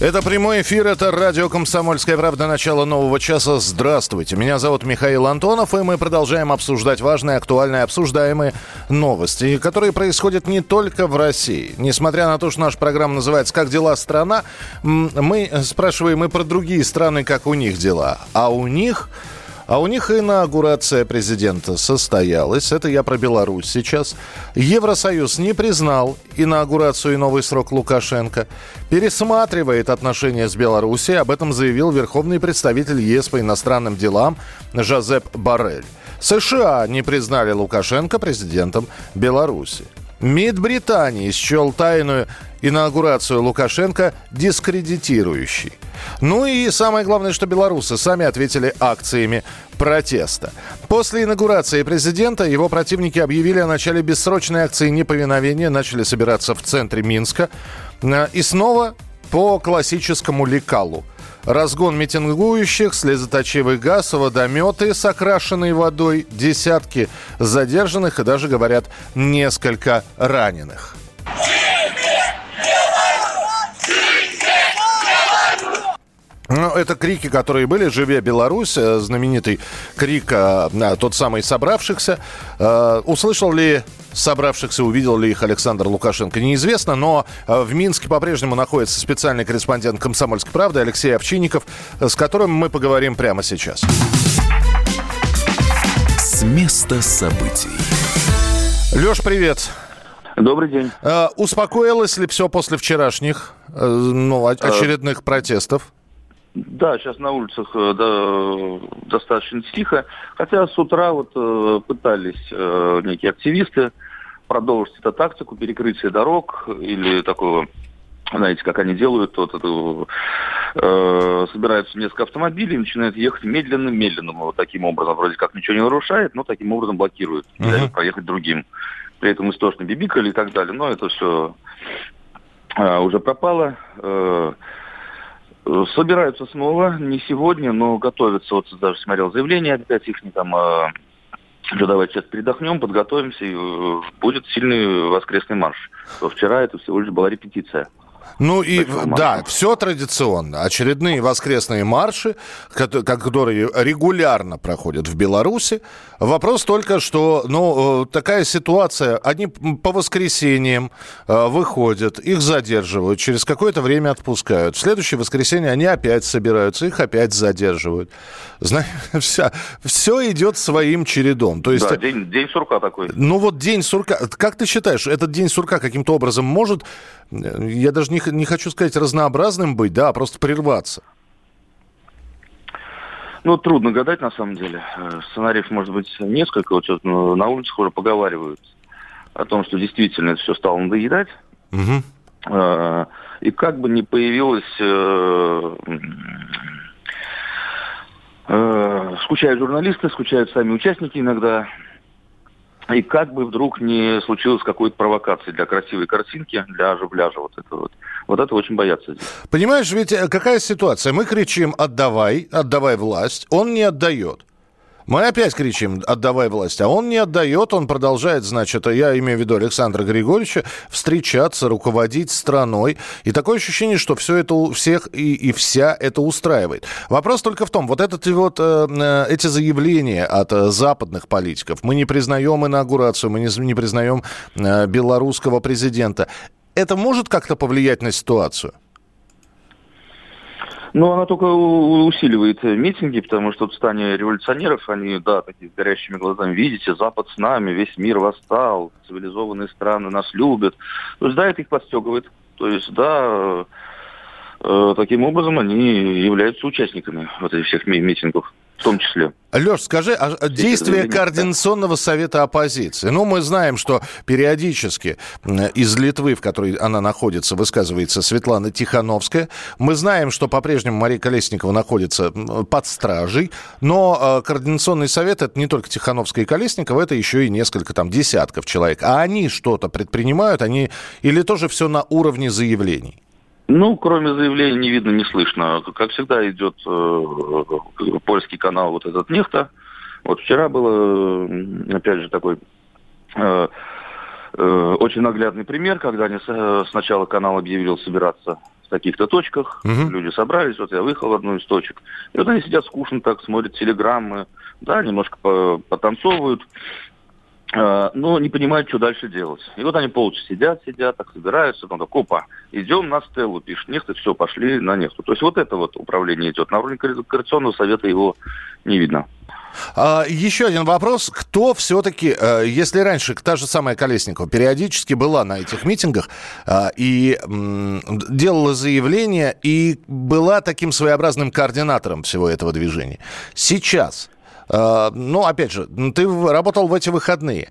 Это прямой эфир, это радио «Комсомольская правда», начало нового часа. Здравствуйте, меня зовут Михаил Антонов, и мы продолжаем обсуждать важные, актуальные, обсуждаемые новости, которые происходят не только в России. Несмотря на то, что наша программа называется «Как дела, страна?», мы спрашиваем и про другие страны, как у них дела. А у них... А у них инаугурация президента состоялась. Это я про Беларусь сейчас. Евросоюз не признал инаугурацию и новый срок Лукашенко. Пересматривает отношения с Беларусью. Об этом заявил верховный представитель ЕС по иностранным делам Жозеп Барель. США не признали Лукашенко президентом Беларуси. МИД Британии счел тайную инаугурацию Лукашенко дискредитирующей. Ну и самое главное, что белорусы сами ответили акциями протеста. После инаугурации президента его противники объявили о начале бессрочной акции неповиновения, начали собираться в центре Минска. Э, И снова по классическому лекалу. Разгон митингующих, слезоточивый газ, водометы с окрашенной водой, десятки задержанных и даже, говорят, несколько раненых. Ну, это крики, которые были. «Живе Беларусь», э, знаменитый крик, э, тот самый собравшихся. Э, Услышал ли собравшихся, увидел ли их Александр Лукашенко, неизвестно. Но э, в Минске по-прежнему находится специальный корреспондент «Комсомольской правды» Алексей Овчинников, э, с которым мы поговорим прямо сейчас. С места событий. Леш, привет. Добрый день. Э, Успокоилось ли все после вчерашних э, ну, очередных протестов? Да, сейчас на улицах э, да, достаточно тихо. Хотя с утра вот э, пытались э, некие активисты продолжить эту тактику перекрытия дорог или такого, знаете, как они делают, вот это, э, собираются несколько автомобилей, начинают ехать медленно-медленно, вот таким образом, вроде как ничего не нарушает, но таким образом блокируют, не дают проехать другим. При этом истошно бибикали и так далее, но это все уже пропало. Э, Э, Собираются снова, не сегодня, но готовятся. Вот даже смотрел заявление опять их не там. э, что давайте сейчас передохнем, подготовимся, и э, будет сильный воскресный марш. Вчера это всего лишь была репетиция. Ну и да, все традиционно. Очередные воскресные марши, кото- которые регулярно проходят в Беларуси. Вопрос только, что ну, э, такая ситуация, они по воскресеньям э, выходят, их задерживают, через какое-то время отпускают. В следующее воскресенье они опять собираются, их опять задерживают. Знаешь, все, все идет своим чередом. То есть, да, день, день сурка такой. ну вот день сурка, как ты считаешь, этот день сурка каким-то образом может, э, я даже не, х- не хочу сказать разнообразным быть, да, а просто прерваться? Ну, трудно гадать, на самом деле. Э, Сценариев может быть несколько. Вот сейчас, ну, на улицах уже поговаривают о том, что действительно это все стало надоедать. Э, И как бы не появилось... э, Скучают журналисты, скучают сами участники иногда. И как бы вдруг не случилось какой-то провокации для красивой картинки, для ажу-бляжа вот это вот. Вот это очень боятся. Понимаешь, ведь э, какая ситуация? Мы кричим «отдавай», «отдавай власть», он не отдает. Мы опять кричим «отдавай власть», а он не отдает, он продолжает, значит, я имею в виду Александра Григорьевича, встречаться, руководить страной. И такое ощущение, что все это у всех и, и вся это устраивает. Вопрос только в том, вот, этот, вот э, э, эти заявления от э, западных политиков, мы не признаем инаугурацию, мы не, не признаем э, белорусского президента, это может как-то повлиять на ситуацию? Ну, она только усиливает э, митинги, потому что в стане революционеров, они, да, такие с горящими глазами, видите, Запад с нами, весь мир восстал, цивилизованные страны нас любят. То есть, да, это их подстегивает. То есть, да, э, э, таким образом они являются участниками вот этих всех ми- митингов. Том числе. Леш, скажи, а действия Координационного совета оппозиции? Ну, мы знаем, что периодически из Литвы, в которой она находится, высказывается Светлана Тихановская. Мы знаем, что по-прежнему Мария Колесникова находится под стражей, но э, Координационный совет это не только Тихановская и Колесникова, это еще и несколько там десятков человек. А они что-то предпринимают, они или тоже все на уровне заявлений? Ну, кроме заявлений не видно, не слышно. Как всегда идет э, польский канал вот этот нефта. Вот вчера было, опять же, такой э, э, очень наглядный пример, когда они с, сначала канал объявил собираться в таких-то точках, угу. люди собрались, вот я выехал в одну из точек, и вот они сидят скучно так, смотрят телеграммы, да, немножко потанцовывают, Э, но не понимают, что дальше делать. И вот они полчаса сидят, сидят, так собираются, потом так, опа, идем на стелу, пишет нефть, все, пошли на нефть. То есть вот это вот управление идет. На уровне Координационного совета его не видно. А, еще один вопрос. Кто все-таки, э, если раньше та же самая Колесникова периодически была на этих митингах э, и делала заявления, и была таким своеобразным координатором всего этого движения, сейчас ну, опять же, ты работал в эти выходные.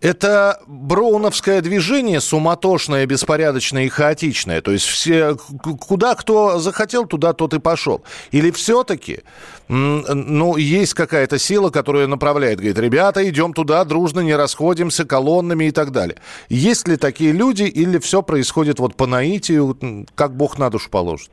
Это броуновское движение суматошное, беспорядочное и хаотичное. То есть все, куда кто захотел, туда тот и пошел. Или все-таки, ну, есть какая-то сила, которая направляет, говорит, ребята, идем туда, дружно, не расходимся, колоннами и так далее. Есть ли такие люди, или все происходит вот по наитию, как Бог на душу положит?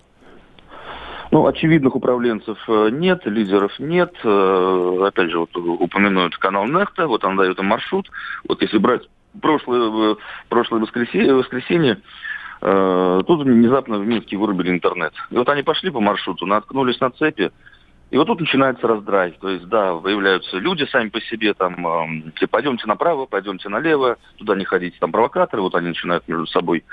Ну, очевидных управленцев э, нет, лидеров нет. Э, опять же, вот упомянут канал Нехта, вот он дает им маршрут. Вот если брать прошлое, э, прошлое воскресенье, воскресенье тут внезапно в Минске вырубили интернет. И вот они пошли по маршруту, наткнулись на цепи, и вот тут начинается раздрай. То есть, да, выявляются люди сами по себе, там, э, пойдемте направо, пойдемте налево, туда не ходите, там провокаторы, вот они начинают между собой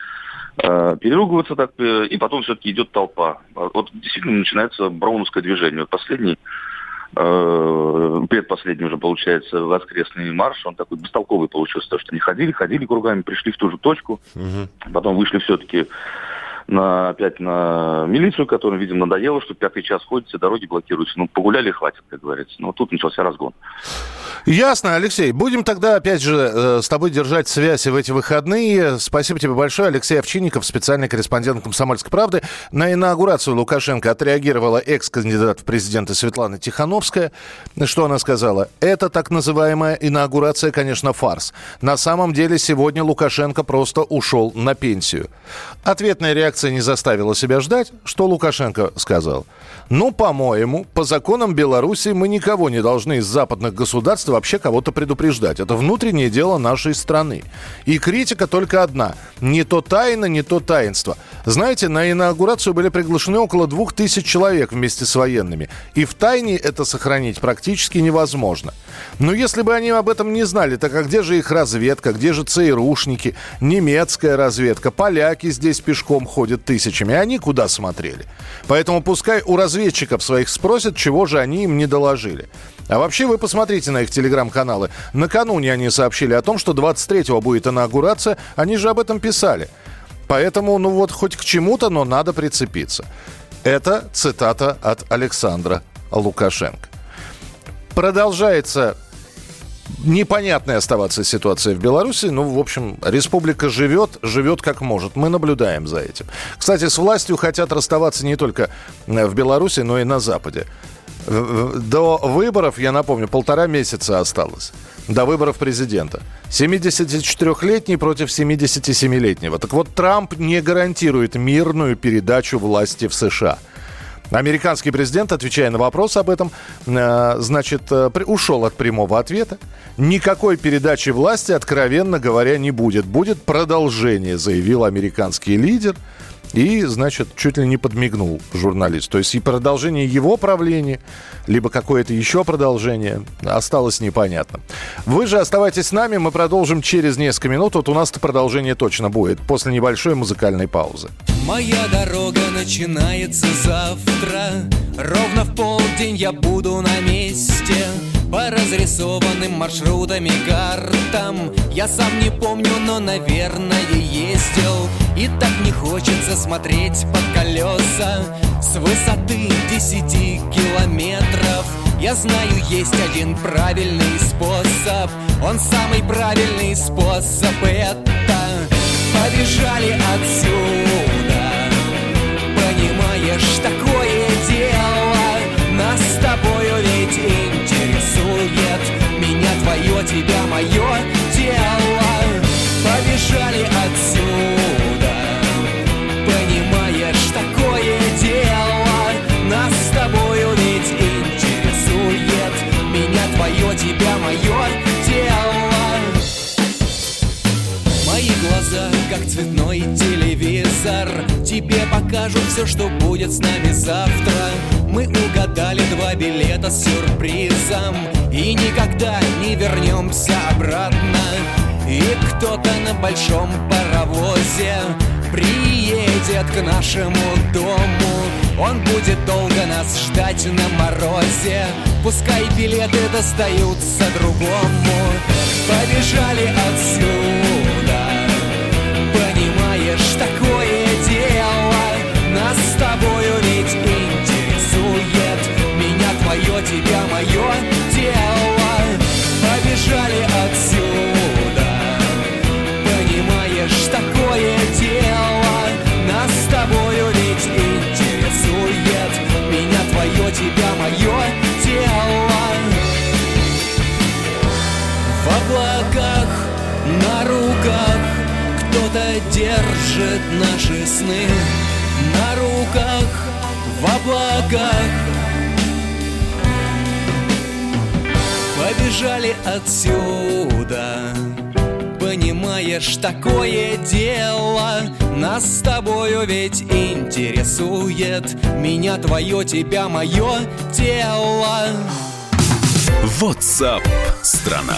Э, переругиваться так, э, и потом все-таки идет толпа. Вот действительно начинается броуновское движение. Вот последний, э, предпоследний уже получается воскресный марш, он такой бестолковый получился, то, что они ходили, ходили кругами, пришли в ту же точку, угу. потом вышли все-таки на, опять на милицию, которым, видимо, надоело, что пятый час ходите, дороги блокируются. Ну, погуляли, хватит, как говорится. Но тут начался разгон. Ясно, Алексей. Будем тогда, опять же, э, с тобой держать связь в эти выходные. Спасибо тебе большое. Алексей Овчинников, специальный корреспондент «Комсомольской правды». На инаугурацию Лукашенко отреагировала экс-кандидат в президенты Светлана Тихановская. Что она сказала? Это так называемая инаугурация, конечно, фарс. На самом деле сегодня Лукашенко просто ушел на пенсию. Ответная реакция не заставила себя ждать. Что Лукашенко сказал? Ну, по-моему, по законам Беларуси мы никого не должны из западных государств вообще кого-то предупреждать. Это внутреннее дело нашей страны. И критика только одна. Не то тайна, не то таинство. Знаете, на инаугурацию были приглашены около двух тысяч человек вместе с военными. И в тайне это сохранить практически невозможно. Но если бы они об этом не знали, так а где же их разведка, где же ЦРУшники, немецкая разведка, поляки здесь пешком ходят тысячами, они куда смотрели? Поэтому пускай у разведчиков своих спросят, чего же они им не доложили. А вообще вы посмотрите на их телеграм-каналы. Накануне они сообщили о том, что 23-го будет инаугурация. Они же об этом писали. Поэтому, ну вот, хоть к чему-то, но надо прицепиться. Это цитата от Александра Лукашенко. Продолжается непонятная оставаться ситуация в Беларуси. Ну, в общем, республика живет, живет как может. Мы наблюдаем за этим. Кстати, с властью хотят расставаться не только э, в Беларуси, но и на Западе. До выборов, я напомню, полтора месяца осталось. До выборов президента. 74-летний против 77-летнего. Так вот, Трамп не гарантирует мирную передачу власти в США – Американский президент, отвечая на вопрос об этом, э, значит, э, ушел от прямого ответа. Никакой передачи власти, откровенно говоря, не будет. Будет продолжение, заявил американский лидер. И, значит, чуть ли не подмигнул журналист. То есть и продолжение его правления, либо какое-то еще продолжение осталось непонятно. Вы же оставайтесь с нами, мы продолжим через несколько минут. Вот у нас-то продолжение точно будет после небольшой музыкальной паузы. Моя дорога начинается завтра Ровно в полдень я буду на месте По разрисованным маршрутам и картам Я сам не помню, но, наверное, ездил И так не хочется смотреть под колеса С высоты десяти километров. Я знаю, есть один правильный способ. Он самый правильный способ Это побежали отсюда. Понимаешь, такое Глаза, как цветной телевизор. Тебе покажут все, что будет с нами завтра. Мы угадали два билета с сюрпризом. И никогда не вернемся обратно. И кто-то на большом паровозе Приедет к нашему дому. Он будет долго нас ждать на морозе. Пускай билеты достаются другому. Побежали отсюда Понимаешь, такое дело? Нас с тобою ведь интересует. Меня твое, тебя мое дело. Побежали отсюда облаках. Побежали отсюда Понимаешь, такое дело. Нас с тобою ведь интересует Меня твое, тебя мое тело. WhatsApp страна.